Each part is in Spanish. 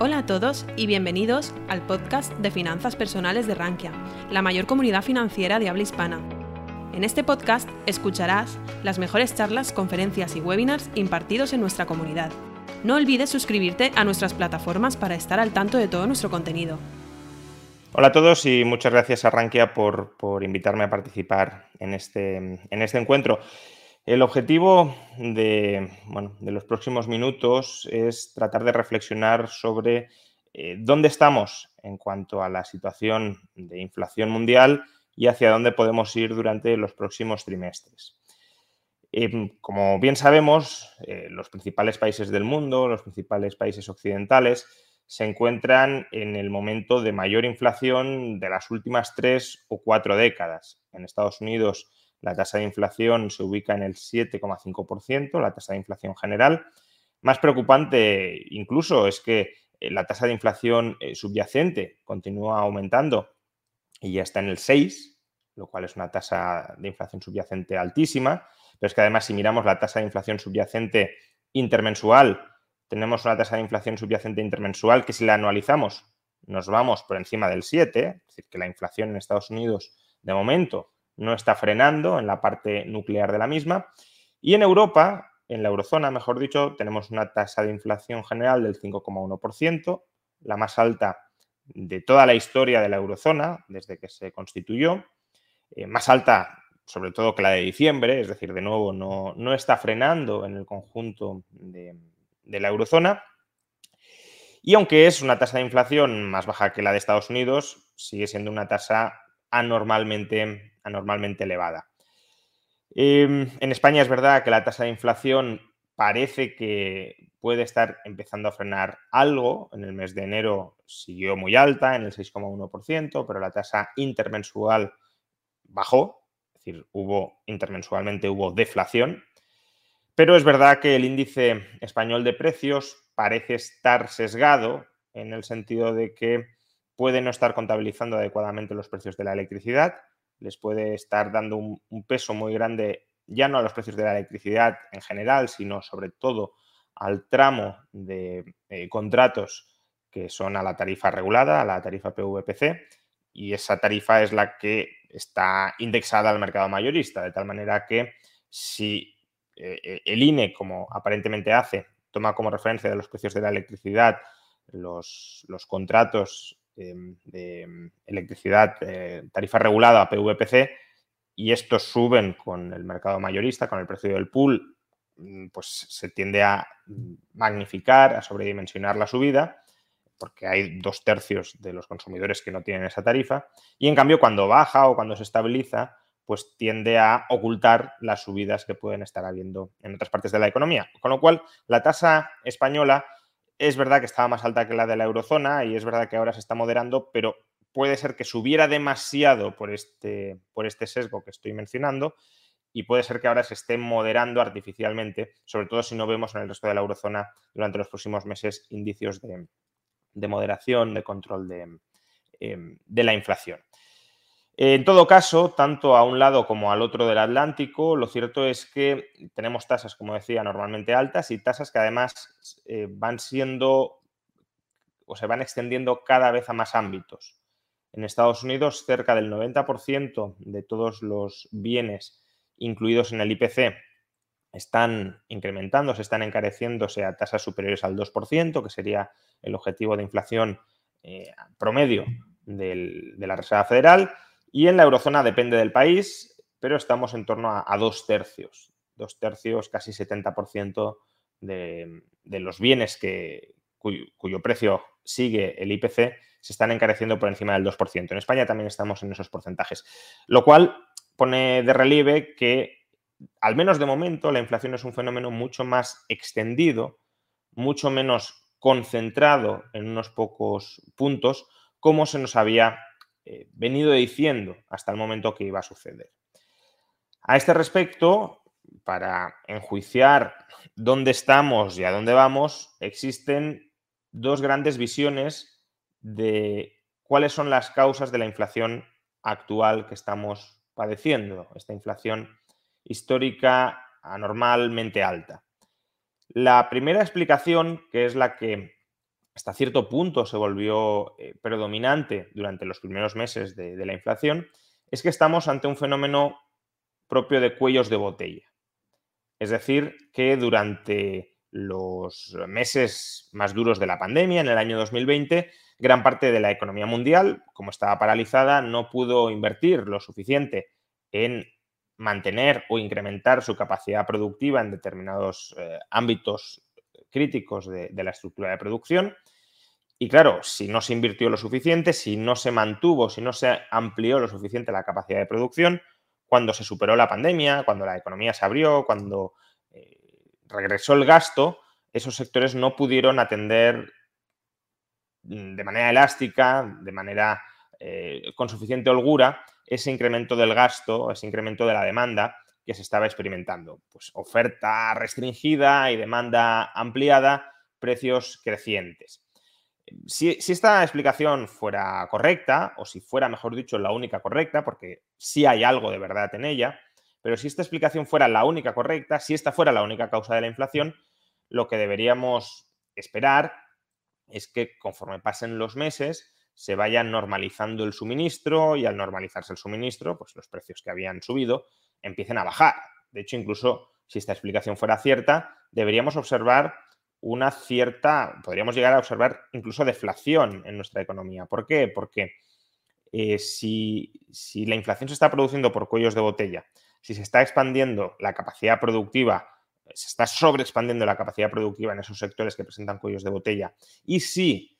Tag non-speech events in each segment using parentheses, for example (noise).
Hola a todos y bienvenidos al podcast de finanzas personales de Rankia, la mayor comunidad financiera de habla hispana. En este podcast escucharás las mejores charlas, conferencias y webinars impartidos en nuestra comunidad. No olvides suscribirte a nuestras plataformas para estar al tanto de todo nuestro contenido. Hola a todos y muchas gracias a Rankia por, invitarme a participar en este, en este encuentro. El objetivo de, los próximos minutos es tratar de reflexionar sobre eh, dónde estamos en cuanto a la situación de inflación mundial y hacia dónde podemos ir durante los próximos trimestres. Em, como bien sabemos, eh, los principales países del mundo, los principales países occidentales, se encuentran en el momento de mayor inflación de las últimas tres o cuatro décadas. En Estados Unidos, la tasa de inflación se ubica en el 7,5%, la tasa de inflación general. Más preocupante incluso es que eh, la tasa de inflación eh, subyacente continúa aumentando y ya está en el 6, lo cual es una tasa de inflación subyacente altísima. Pero es que además si miramos la tasa de inflación subyacente intermensual, tenemos una tasa de inflación subyacente intermensual que si la anualizamos nos vamos por encima del 7, es decir, que la inflación en Estados Unidos de momento no está frenando en la parte nuclear de la misma. Y en Europa, en la eurozona, mejor dicho, tenemos una tasa de inflación general del 5,1%, la más alta de toda la historia de la eurozona desde que se constituyó, eh, más alta sobre todo que la de diciembre, es decir, de nuevo no, no está frenando en el conjunto de, de la eurozona. Y aunque es una tasa de inflación más baja que la de Estados Unidos, sigue siendo una tasa anormalmente, anormalmente elevada. Em, en España es verdad que la tasa de inflación parece que puede estar empezando a frenar algo. En el mes de enero siguió muy alta, en el 6,1%, pero la tasa intermensual bajó, es decir, hubo intermensualmente hubo deflación. Pero es verdad que el índice español de precios parece estar sesgado en el sentido de que puede no estar contabilizando adecuadamente los precios de la electricidad, les puede estar dando un, peso muy grande ya no a los precios de la electricidad en general, sino sobre todo al tramo de eh, contratos que son a la tarifa regulada, a la tarifa PVPC, y esa tarifa es la que está indexada al mercado mayorista, de tal manera que si eh, eh, el INE, como aparentemente hace, toma como referencia de los precios de la electricidad los, contratos de em, electricidad eh, tarifa regulada PVPC y estos suben con el mercado mayorista, con el precio del pool, mm, pues se tiende a magnificar, a sobredimensionar la subida, porque hay dos tercios de los consumidores que no tienen esa tarifa, y en cambio cuando baja o cuando se estabiliza, pues tiende a ocultar las subidas que pueden estar habiendo en otras partes de la economía. Con lo cual, la tasa española es verdad que estaba más alta que la de la eurozona y es verdad que ahora se está moderando, pero puede ser que subiera demasiado por este, por este sesgo que estoy mencionando y puede ser que ahora se esté moderando artificialmente, sobre todo si no vemos en el resto de la eurozona durante los próximos meses indicios de, moderación, de control de, em, de la inflación. En todo caso, tanto a un lado como al otro del Atlántico, lo cierto es que tenemos tasas, como decía, normalmente altas y tasas que además eh, van siendo o se van extendiendo cada vez a más ámbitos. En Estados Unidos, cerca del 90% de todos los bienes incluidos en el IPC están incrementándose, están encareciéndose a tasas superiores al 2%, que sería el objetivo de inflación eh, promedio de la Reserva Federal. Y en la eurozona depende del país, pero estamos en torno a, dos tercios, dos tercios, casi 70% de, los bienes que, cuyo, precio sigue el IPC se están encareciendo por encima del 2%. En España también estamos en esos porcentajes, lo cual pone de relieve que, al menos de momento, la inflación es un fenómeno mucho más extendido, mucho menos concentrado en unos pocos puntos, como se nos había eh, venido diciendo hasta el momento que iba a suceder. A este respecto, para enjuiciar dónde estamos y a dónde vamos, existen dos grandes visiones de cuáles son las causas de la inflación actual que estamos padeciendo, esta inflación histórica anormalmente alta. La primera explicación, que es la que hasta cierto punto se volvió eh, predominante durante los primeros meses de, la inflación, es que estamos ante un fenómeno propio de cuellos de botella. Es decir, que durante los meses más duros de la pandemia, en el año 2020, gran parte de la economía mundial, como estaba paralizada, no pudo invertir lo suficiente en mantener o incrementar su capacidad productiva en determinados eh, ámbitos críticos de, la estructura de producción. Y claro, si no se invirtió lo suficiente, si no se mantuvo, si no se amplió lo suficiente la capacidad de producción, cuando se superó la pandemia, cuando la economía se abrió, cuando eh, regresó el gasto, esos sectores no pudieron atender mm, de manera elástica, de manera eh, con suficiente holgura, ese incremento del gasto, ese incremento de la demanda que se estaba experimentando. Pues oferta restringida y demanda ampliada, precios crecientes. Si, esta explicación fuera correcta, o si fuera, mejor dicho, la única correcta, porque sí hay algo de verdad en ella, pero si esta explicación fuera la única correcta, si esta fuera la única causa de la inflación, lo que deberíamos esperar es que conforme pasen los meses se vaya normalizando el suministro y al normalizarse el suministro, pues los precios que habían subido empiecen a bajar. De hecho, incluso si esta explicación fuera cierta, deberíamos observar una cierta, podríamos llegar a observar incluso deflación en nuestra economía. ¿Por qué? Porque eh, si, la inflación se está produciendo por cuellos de botella, si se está expandiendo la capacidad productiva, se está sobreexpandiendo la capacidad productiva en esos sectores que presentan cuellos de botella, y si,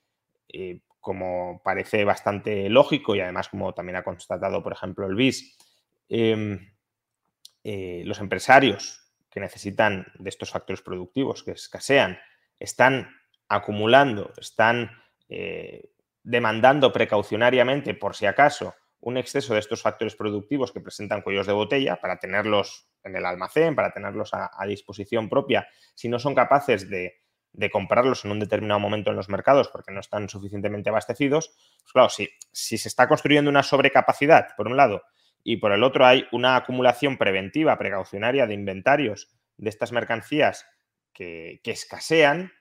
eh, como parece bastante lógico y además como también ha constatado, por ejemplo, el BIS, em, eh, los empresarios que necesitan de estos factores productivos que escasean, están acumulando, están eh, demandando precaucionariamente, por si acaso, un exceso de estos factores productivos que presentan cuellos de botella para tenerlos en el almacén, para tenerlos a, disposición propia, si no son capaces de, comprarlos en un determinado momento en los mercados porque no están suficientemente abastecidos, pues claro, si, si se está construyendo una sobrecapacidad, por un lado, y por el otro hay una acumulación preventiva, precaucionaria de inventarios de estas mercancías que, escasean,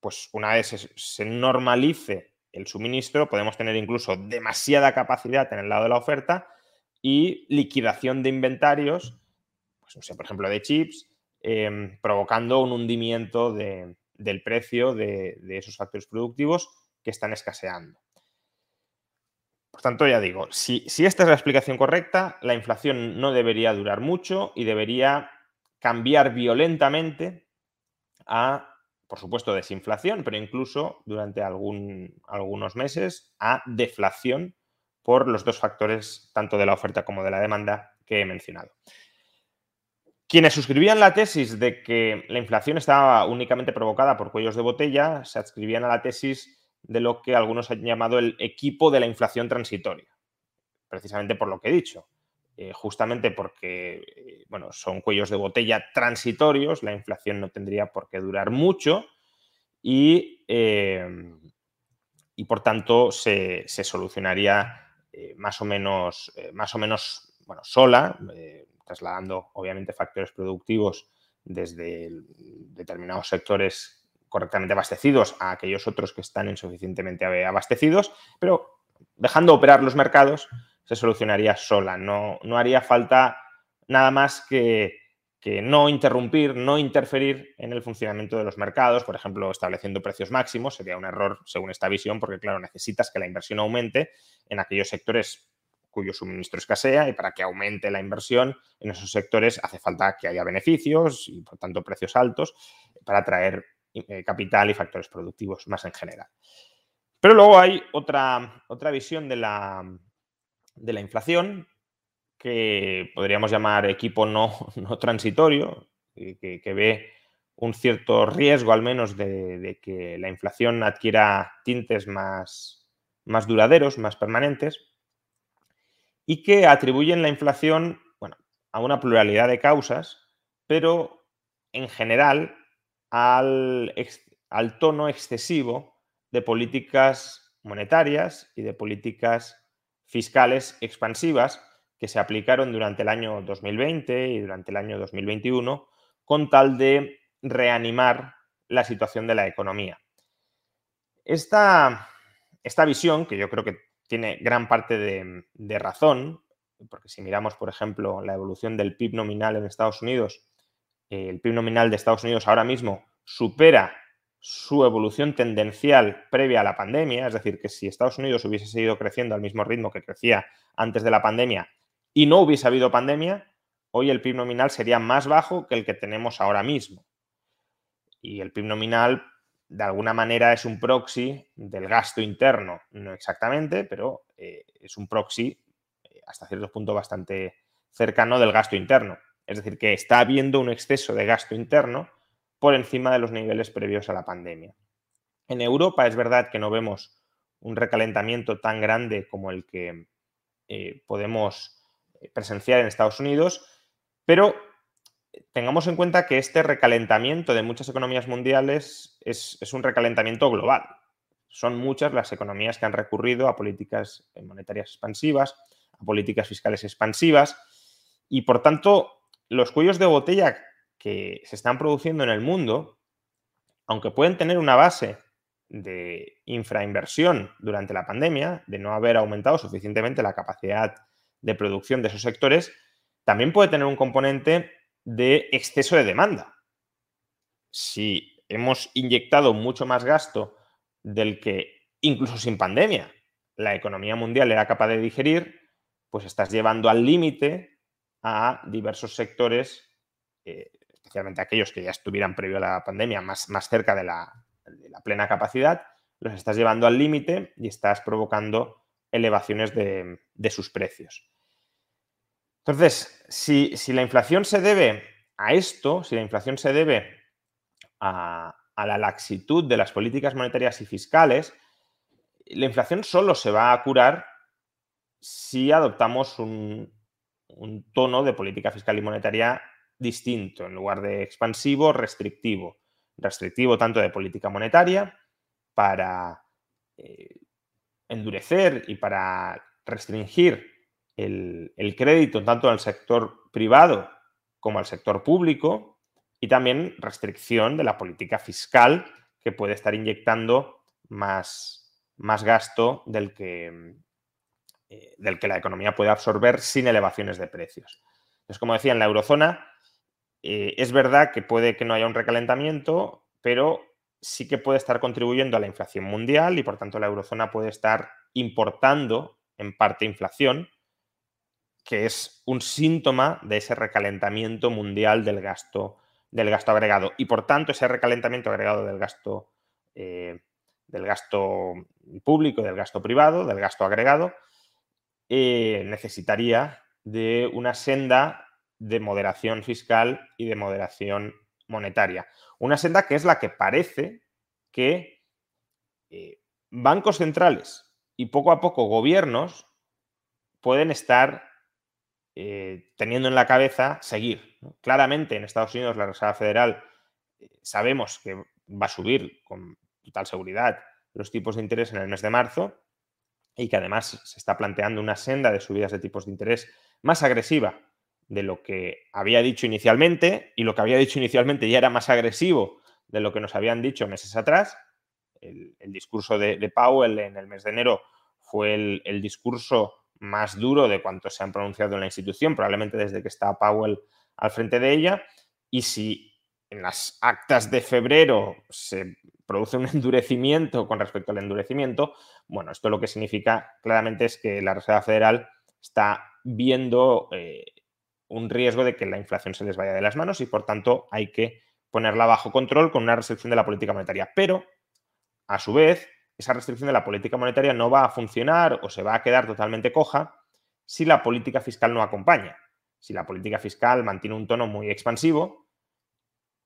pues una vez se, normalice el suministro, podemos tener incluso demasiada capacidad en el lado de la oferta y liquidación de inventarios, pues, por ejemplo, de chips, em, provocando un hundimiento del precio de, esos factores productivos que están escaseando. Por tanto, ya digo, si, esta es la explicación correcta, la inflación no debería durar mucho y debería cambiar violentamente a, por supuesto, desinflación, pero incluso durante algunos meses a deflación por los dos factores, tanto de la oferta como de la demanda, que he mencionado. Quienes suscribían la tesis de que la inflación estaba únicamente provocada por cuellos de botella se adscribían a la tesis de lo que algunos han llamado el equipo de la inflación transitoria, precisamente por lo que he dicho. Eh, justamente porque eh, bueno, son cuellos de botella transitorios, la inflación no tendría por qué durar mucho y, em, y por tanto se, solucionaría eh, más o menos, más o menos bueno, sola, trasladando obviamente factores productivos desde determinados sectores correctamente abastecidos a aquellos otros que están insuficientemente abastecidos, pero dejando operar los mercados se solucionaría sola. No, no haría falta nada más que, que, no interrumpir, no interferir en el funcionamiento de los mercados, por ejemplo, estableciendo precios máximos, sería un error según esta visión, porque claro, necesitas que la inversión aumente en aquellos sectores cuyo suministro escasea y para que aumente la inversión en esos sectores hace falta que haya beneficios y por tanto precios altos para atraer eh, capital y factores productivos más en general. Pero luego hay otra, otra visión de la, de la inflación que podríamos llamar equipo no, (laughs) no transitorio, que, ve un cierto riesgo al menos de, que la inflación adquiera tintes más, más duraderos, más permanentes, y que atribuyen la inflación bueno, a una pluralidad de causas, pero en general al, al tono excesivo de políticas monetarias y de políticas fiscales expansivas que se aplicaron durante el año 2020 y durante el año 2021 con tal de reanimar la situación de la economía. Esta, esta visión, que yo creo que tiene gran parte de, razón, porque si miramos, por ejemplo, la evolución del PIB nominal en Estados Unidos, eh, el PIB nominal de Estados Unidos ahora mismo supera su evolución tendencial previa a la pandemia, es decir, que si Estados Unidos hubiese seguido creciendo al mismo ritmo que crecía antes de la pandemia y no hubiese habido pandemia, hoy el PIB nominal sería más bajo que el que tenemos ahora mismo. Y el PIB nominal, de alguna manera, es un proxy del gasto interno, no exactamente, pero eh, es un proxy eh, hasta cierto punto bastante cercano del gasto interno. Es decir, que está habiendo un exceso de gasto interno por encima de los niveles previos a la pandemia. En Europa es verdad que no vemos un recalentamiento tan grande como el que eh, podemos presenciar en Estados Unidos, pero tengamos en cuenta que este recalentamiento de muchas economías mundiales es, un recalentamiento global. Son muchas las economías que han recurrido a políticas monetarias expansivas, a políticas fiscales expansivas, y por tanto los cuellos de botella que se están produciendo en el mundo, aunque pueden tener una base de infrainversión durante la pandemia, de no haber aumentado suficientemente la capacidad de producción de esos sectores, también puede tener un componente de exceso de demanda. Si hemos inyectado mucho más gasto del que incluso sin pandemia la economía mundial era capaz de digerir, pues estás llevando al límite a diversos sectores eh, especialmente aquellos que ya estuvieran previo a la pandemia más, más cerca de la, plena capacidad, los estás llevando al límite y estás provocando elevaciones de, sus precios. Entonces, si, la inflación se debe a esto, si la inflación se debe a, la laxitud de las políticas monetarias y fiscales, la inflación solo se va a curar si adoptamos un, un tono de política fiscal y monetaria distinto, en lugar de expansivo, restrictivo. Restrictivo tanto de política monetaria para eh, endurecer y para restringir el, crédito tanto al sector privado como al sector público y también restricción de la política fiscal que puede estar inyectando más, más gasto del que, eh, del que la economía puede absorber sin elevaciones de precios. Entonces, como decía, en la eurozona eh, es verdad que puede que no haya un recalentamiento, pero sí que puede estar contribuyendo a la inflación mundial y por tanto la eurozona puede estar importando en parte inflación, que es un síntoma de ese recalentamiento mundial del gasto, del gasto agregado. Y por tanto, ese recalentamiento agregado del gasto, eh, del gasto público, del gasto privado, del gasto agregado, eh, necesitaría de una senda de moderación fiscal y de moderación monetaria. Una senda que es la que parece que eh, bancos centrales y poco a poco gobiernos pueden estar eh, teniendo en la cabeza seguir. Claramente en Estados Unidos la Reserva Federal eh, sabemos que va a subir con total seguridad los tipos de interés en el mes de marzo y que además se está planteando una senda de subidas de tipos de interés más agresiva de lo que había dicho inicialmente y lo que había dicho inicialmente ya era más agresivo de lo que nos habían dicho meses atrás. El, discurso de, Powell en el mes de enero fue el, discurso más duro de cuanto se han pronunciado en la institución, probablemente desde que está Powell al frente de ella. Y si en las actas de febrero se produce un (laughs) endurecimiento con respecto al endurecimiento, bueno, esto lo que significa claramente es que la Reserva Federal está viendo eh, un riesgo de que la inflación se les vaya de las manos y por tanto hay que ponerla bajo control con una restricción de la política monetaria. Pero, a su vez, esa restricción de la política monetaria no va a funcionar o se va a quedar totalmente coja si la política fiscal no acompaña. Si la política fiscal mantiene un tono muy expansivo,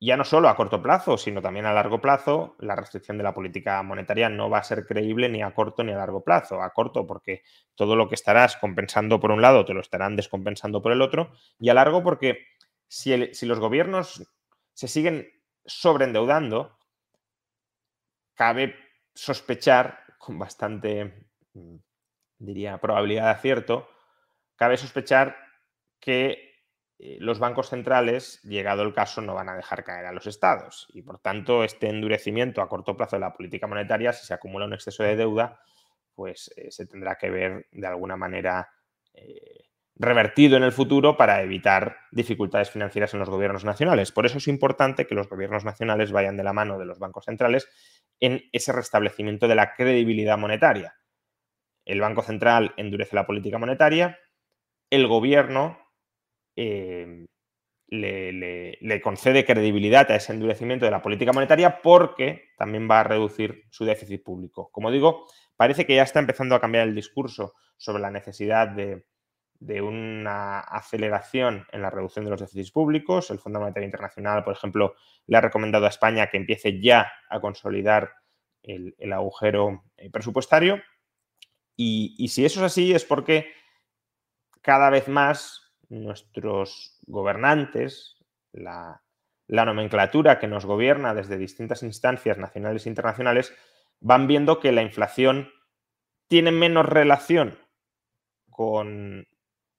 ya no solo a corto plazo, sino también a largo plazo, la restricción de la política monetaria no va a ser creíble ni a corto ni a largo plazo. A corto porque todo lo que estarás compensando por un lado te lo estarán descompensando por el otro y a largo porque si, los gobiernos se siguen sobreendeudando, cabe sospechar con bastante, mm, diría, probabilidad de acierto, cabe sospechar que eh, los bancos centrales, llegado el caso, no van a dejar caer a los estados. Y por tanto, este endurecimiento a corto plazo de la política monetaria, si se acumula un exceso de deuda, pues eh, se tendrá que ver de alguna manera eh, revertido en el futuro para evitar dificultades financieras en los gobiernos nacionales. Por eso es importante que los gobiernos nacionales vayan de la mano de los bancos centrales en ese restablecimiento de la credibilidad monetaria. El Banco Central endurece la política monetaria, el gobierno eh, le, concede credibilidad a ese endurecimiento de la política monetaria porque también va a reducir su déficit público. Como digo, parece que ya está empezando a cambiar el discurso sobre la necesidad de, una aceleración en la reducción de los déficits públicos. El Fondo Monetario Internacional, por ejemplo, le ha recomendado a España que empiece ya a consolidar el, agujero eh, presupuestario. y si eso es así es porque cada vez más nuestros gobernantes, la, nomenclatura que nos gobierna desde distintas instancias nacionales e internacionales, van viendo que la inflación tiene menos relación con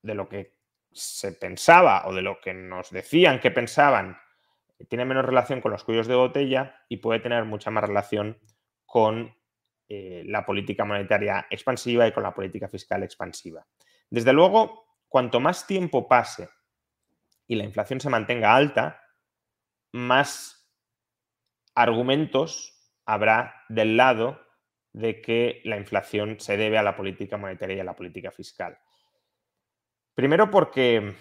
de lo que se pensaba o de lo que nos decían que pensaban, tiene menos relación con los cuellos de botella y puede tener mucha más relación con eh, la política monetaria expansiva y con la política fiscal expansiva. Desde luego, cuanto más tiempo pase y la inflación se mantenga alta, más argumentos habrá del lado de que la inflación se debe a la política monetaria y a la política fiscal. Primero porque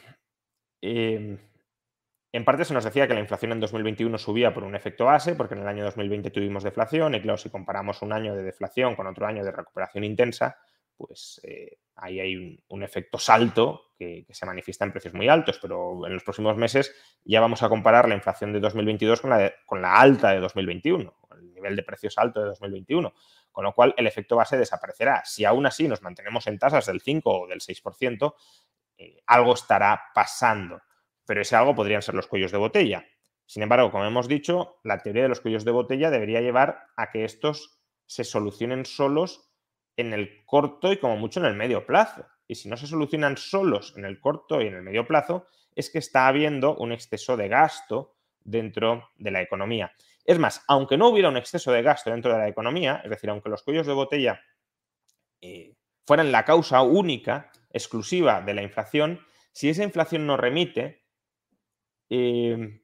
em, en parte se nos decía que la inflación en 2021 subía por un efecto base, porque en el año 2020 tuvimos deflación, y claro, si comparamos un año de deflación con otro año de recuperación intensa, pues eh, ahí hay un, efecto salto que, se manifiesta en precios muy altos, pero en los próximos meses ya vamos a comparar la inflación de 2022 con la, con la alta de 2021, el nivel de precios alto de 2021, con lo cual el efecto base desaparecerá. Si aún así nos mantenemos en tasas del 5 o del 6%, eh, algo estará pasando, pero ese algo podrían ser los cuellos de botella. Sin embargo, como hemos dicho, la teoría de los cuellos de botella debería llevar a que estos se solucionen solos en el corto y como mucho en el medio plazo. Y si no se solucionan solos en el corto y en el medio plazo, es que está habiendo un exceso de gasto dentro de la economía. Es más, aunque no hubiera un exceso de gasto dentro de la economía, es decir, aunque los cuellos de botella eh, fueran la causa única, exclusiva de la inflación, si esa inflación no remite, eh,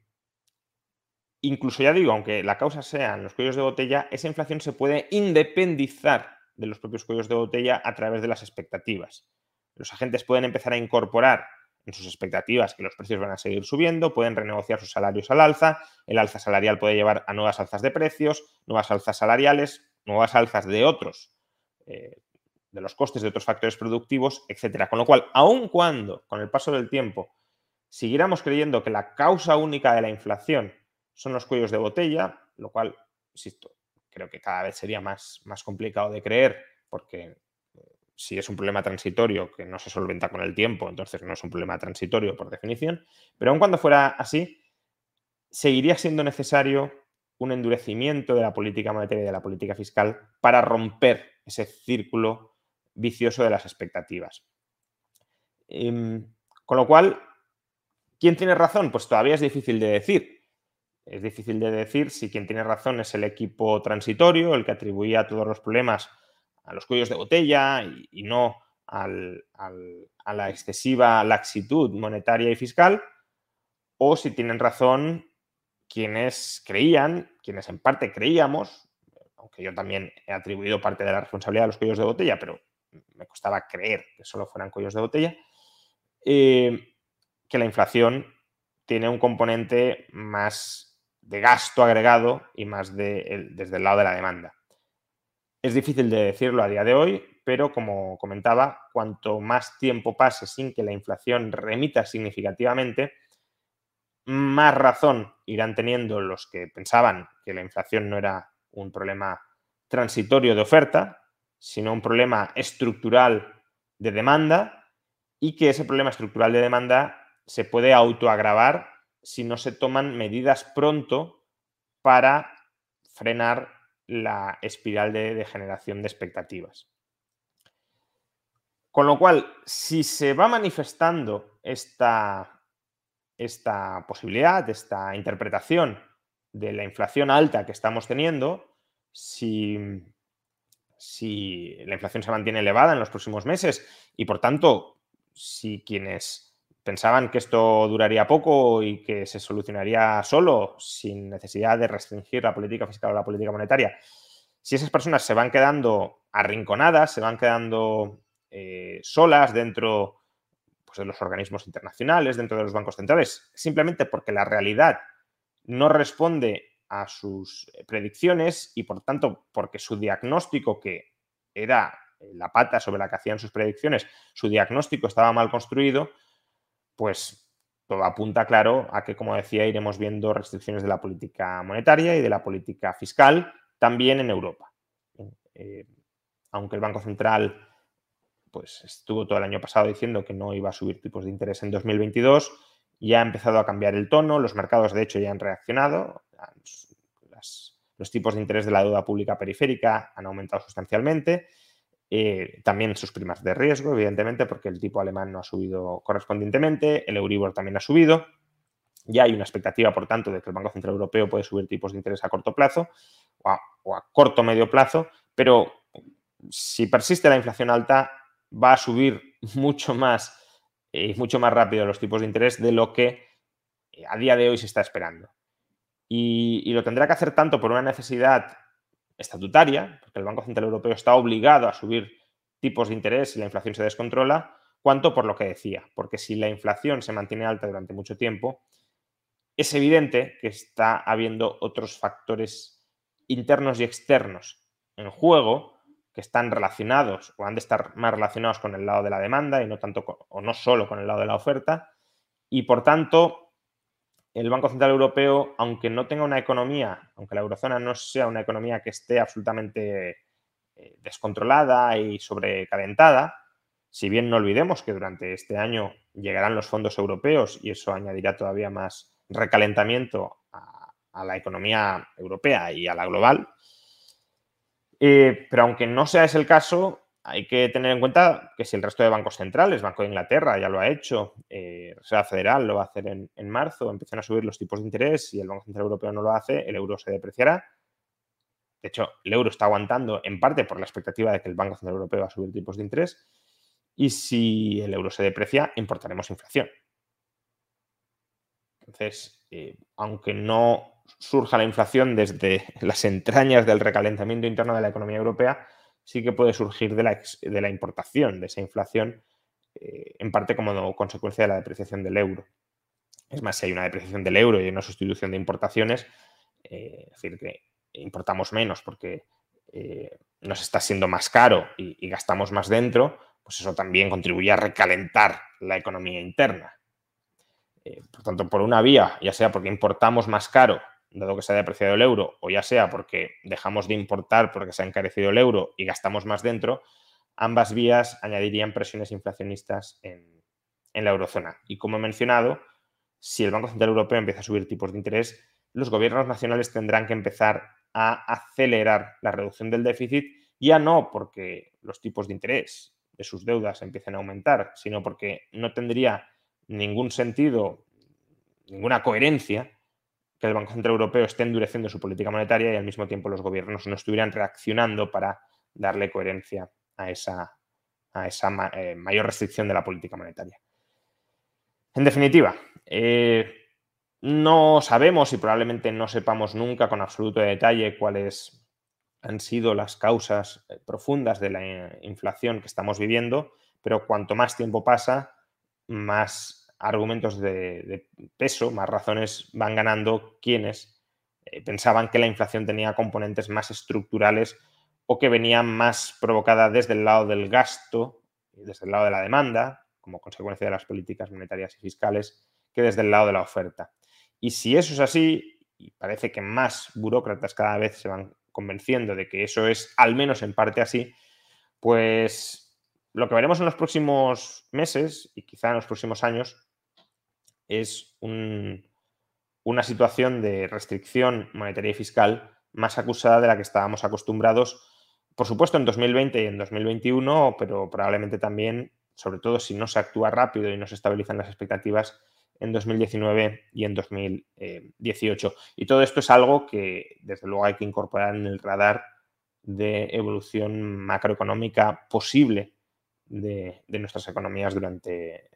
incluso ya digo, aunque la causa sean los cuellos de botella, esa inflación se puede independizar de los propios cuellos de botella a través de las expectativas. Los agentes pueden empezar a incorporar en sus expectativas que los precios van a seguir subiendo, pueden renegociar sus salarios al alza, el alza salarial puede llevar a nuevas alzas de precios, nuevas alzas salariales, nuevas alzas de otros, eh, de los costes de otros factores productivos, etcétera. Con lo cual, aun cuando con el paso del tiempo siguiéramos creyendo que la causa única de la inflación son los cuellos de botella, lo cual, insisto, creo que cada vez sería más, más complicado de creer, porque eh, si es un problema transitorio que no se solventa con el tiempo, entonces no es un problema transitorio por definición, pero aun cuando fuera así, seguiría siendo necesario un endurecimiento de la política monetaria y de la política fiscal para romper ese círculo vicioso de las expectativas. Em, con lo cual, ¿quién tiene razón? Pues todavía es difícil de decir. Es difícil de decir si quien tiene razón es el equipo transitorio, el que atribuía todos los problemas a los cuellos de botella y, no a la excesiva laxitud monetaria y fiscal, o si tienen razón quienes creían, quienes en parte creíamos, aunque yo también he atribuido parte de la responsabilidad a los cuellos de botella, pero me costaba creer que solo fueran cuellos de botella, eh, que la inflación tiene un componente más de gasto agregado y más de, desde el lado de la demanda. Es difícil de decirlo a día de hoy, pero como comentaba, cuanto más tiempo pase sin que la inflación remita significativamente, más razón irán teniendo los que pensaban que la inflación no era un problema transitorio de oferta, sino un problema estructural de demanda y que ese problema estructural de demanda se puede autoagravar si no se toman medidas pronto para frenar la espiral de, generación de expectativas. Con lo cual, si se va manifestando esta, esta posibilidad, esta interpretación de la inflación alta que estamos teniendo, si, si la inflación se mantiene elevada en los próximos meses y por tanto, si quienes pensaban que esto duraría poco y que se solucionaría solo sin necesidad de restringir la política fiscal o la política monetaria, si esas personas se van quedando arrinconadas, se van quedando eh, solas dentro pues, de los organismos internacionales, dentro de los bancos centrales, simplemente porque la realidad no responde a sus eh, predicciones y por tanto porque su diagnóstico, que era eh, la pata sobre la que hacían sus predicciones, su diagnóstico estaba mal construido, pues todo apunta claro a que, como decía, iremos viendo restricciones de la política monetaria y de la política fiscal también en Europa. Eh, aunque el Banco Central pues, estuvo todo el año pasado diciendo que no iba a subir tipos de interés en 2022, ya ha empezado a cambiar el tono, los mercados de hecho ya han reaccionado, los tipos de interés de la deuda pública periférica han aumentado sustancialmente, eh, también sus primas de riesgo, evidentemente, porque el tipo alemán no ha subido correspondientemente, el Euribor también ha subido, ya hay una expectativa, por tanto, de que el Banco Central Europeo puede subir tipos de interés a corto plazo o a, o corto medio plazo, pero si persiste la inflación alta, va a subir (laughs) mucho más y mucho más rápido los tipos de interés de lo que eh, a día de hoy se está esperando. Y, lo tendrá que hacer tanto por una necesidad estatutaria, porque el Banco Central Europeo está obligado a subir tipos de interés si la inflación se descontrola, cuanto por lo que decía, porque si la inflación se mantiene alta durante mucho tiempo, es evidente que está habiendo otros factores internos y externos en juego que están relacionados o han de estar más relacionados con el lado de la demanda y no tanto o no solo con el lado de la oferta. Y por tanto, el Banco Central Europeo, aunque no tenga una economía, aunque la eurozona no sea una economía que esté absolutamente eh, descontrolada y sobrecalentada, si bien no olvidemos que durante este año llegarán los fondos europeos y eso añadirá todavía más recalentamiento a la economía europea y a la global, eh, pero aunque no sea ese el caso, hay que tener en cuenta que si el resto de bancos centrales, Banco de Inglaterra ya lo ha hecho, eh, Reserva Federal lo va a hacer en, marzo, empiezan a subir los tipos de interés y el Banco Central Europeo no lo hace, el euro se depreciará. De hecho, el euro está aguantando en parte por la expectativa de que el Banco Central Europeo va a subir tipos de interés. Y si el euro se deprecia, importaremos inflación. Entonces, eh, aunque no surja la inflación desde (laughs) las entrañas del recalentamiento interno de la economía europea, sí que puede surgir de la, de la importación de esa inflación, eh, en parte como consecuencia de la depreciación del euro. Es más, si hay una depreciación del euro y una sustitución de importaciones, eh, es decir, que importamos menos porque eh, nos está siendo más caro y, y gastamos más dentro, pues eso también contribuye a recalentar la economía interna. por tanto, por una vía, ya sea porque importamos más caro dado que se ha depreciado el euro, o ya sea porque dejamos de importar porque se ha encarecido el euro y gastamos más dentro, ambas vías añadirían presiones inflacionistas en, la eurozona. Y como he mencionado, si el Banco Central Europeo empieza a subir tipos de interés, los gobiernos nacionales tendrán que empezar a acelerar la reducción del déficit, ya no porque los tipos de interés de sus deudas empiecen a aumentar, sino porque no tendría ningún sentido, ninguna coherencia que el Banco Central Europeo esté endureciendo su política monetaria y al mismo tiempo los gobiernos no estuvieran reaccionando para darle coherencia a esa, a esa eh, mayor restricción de la política monetaria. En definitiva, eh, no sabemos y probablemente no sepamos nunca con absoluto detalle cuáles han sido las causas eh, profundas de la inflación que estamos viviendo, pero cuanto más tiempo pasa, más argumentos de, peso, más razones van ganando quienes eh, pensaban que la inflación tenía componentes más estructurales o que venía más provocada desde el lado del gasto, desde el lado de la demanda, como consecuencia de las políticas monetarias y fiscales, que desde el lado de la oferta. Y si eso es así, y parece que más burócratas cada vez se van convenciendo de que eso es al menos en parte así, pues lo que veremos en los próximos meses y quizá en los próximos años es una situación de restricción monetaria y fiscal más acusada de la que estábamos acostumbrados, por supuesto en 2020 y en 2021, pero probablemente también, sobre todo si no se actúa rápido y no se estabilizan las expectativas, en 2019 y en 2018. Y todo esto es algo que desde luego hay que incorporar en el radar de evolución macroeconómica posible de, nuestras economías durante